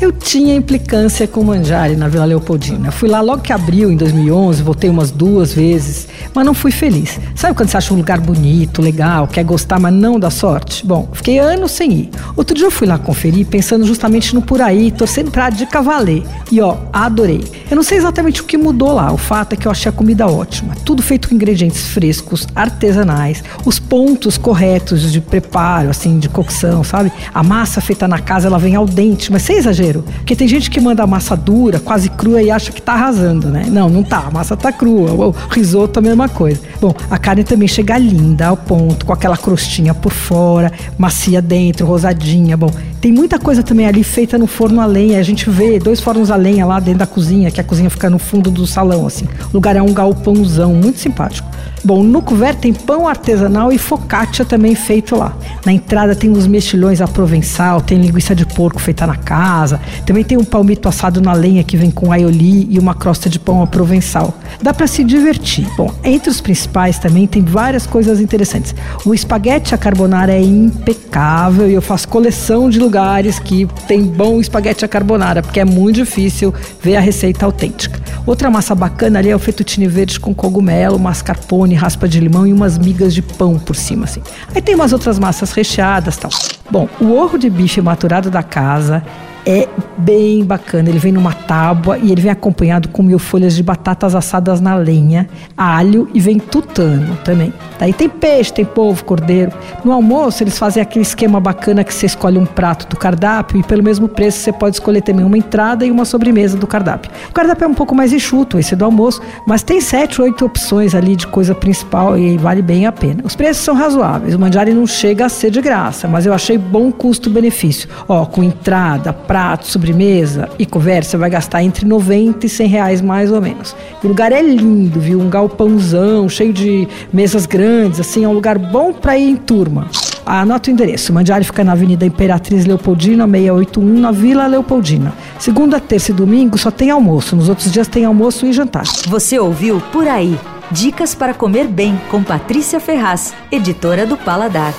Eu tinha implicância com o Manjari na Vila Leopoldina. Fui lá logo que abriu em 2011, voltei umas duas vezes, mas não fui feliz. Sabe quando você acha um lugar bonito, legal, quer gostar, mas não dá sorte? Bom, fiquei anos sem ir. Outro dia eu fui lá conferir, pensando justamente no por aí, torcendo pra de cavaler. E ó, adorei. Eu não sei exatamente o que mudou lá, o fato é que eu achei a comida ótima. Tudo feito com ingredientes frescos, artesanais, os pontos corretos de preparo, assim, de cocção, sabe? A massa feita na casa, ela vem ao dente, mas sem exagero exagero. Porque tem gente que manda massa dura, quase crua e acha que tá arrasando, né? Não, não tá. A massa tá crua. O risoto é a mesma coisa. Bom, a carne também chega linda, ao ponto, com aquela crostinha por fora, macia dentro, rosadinha. Bom, tem muita coisa também ali feita no forno a lenha. A gente vê dois fornos a lenha lá dentro da cozinha, que a cozinha fica no fundo do salão, assim. O lugar é um galpãozão, muito simpático. Bom, no couvert tem pão artesanal e focaccia também feito lá. Na entrada tem uns mexilhões à provençal, tem linguiça de porco feita na casa, também tem um palmito assado na lenha que vem com aioli e uma crosta de pão à provençal. Dá para se divertir. Bom, entre os principais também tem várias coisas interessantes. O espaguete à carbonara é impecável e eu faço coleção de lugares que tem bom espaguete à carbonara, porque é muito difícil ver a receita autêntica. Outra massa bacana ali é o fettuccine verde com cogumelo, mascarpone, raspa de limão e umas migas de pão por cima, assim. Aí tem umas outras massas recheadas tal. Bom, o ovo de bife maturado da casa é bem bacana. Ele vem numa tábua e ele vem acompanhado com mil folhas de batatas assadas na lenha, alho e vem tutano também. Daí tem peixe, tem polvo, cordeiro. No almoço eles fazem aquele esquema bacana que você escolhe um prato do cardápio e pelo mesmo preço você pode escolher também uma entrada e uma sobremesa do cardápio. O cardápio é um pouco mais enxuto, esse do almoço, mas tem sete, oito opções ali de coisa principal e vale bem a pena. Os preços são razoáveis. O manjari não chega a ser de graça, mas eu achei bom custo-benefício. Ó, com entrada, prato sobremesa e conversa, vai gastar entre 90 e 100 reais mais ou menos. O lugar é lindo, viu? Um galpãozão, cheio de mesas grandes, assim, é um lugar bom para ir em turma. Anota o endereço. O Mandiari fica na Avenida Imperatriz Leopoldina, 681, na Vila Leopoldina. Segunda, terça e domingo só tem almoço. Nos outros dias tem almoço e jantar. Você ouviu Por Aí. Dicas para comer bem com Patrícia Ferraz, editora do Paladar.